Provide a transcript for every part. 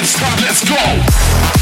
it's time, let's go.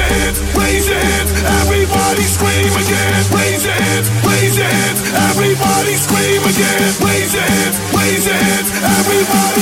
hands, raise it! everybody scream again. Raise it! raise it! everybody scream again. Raise your raise your everybody.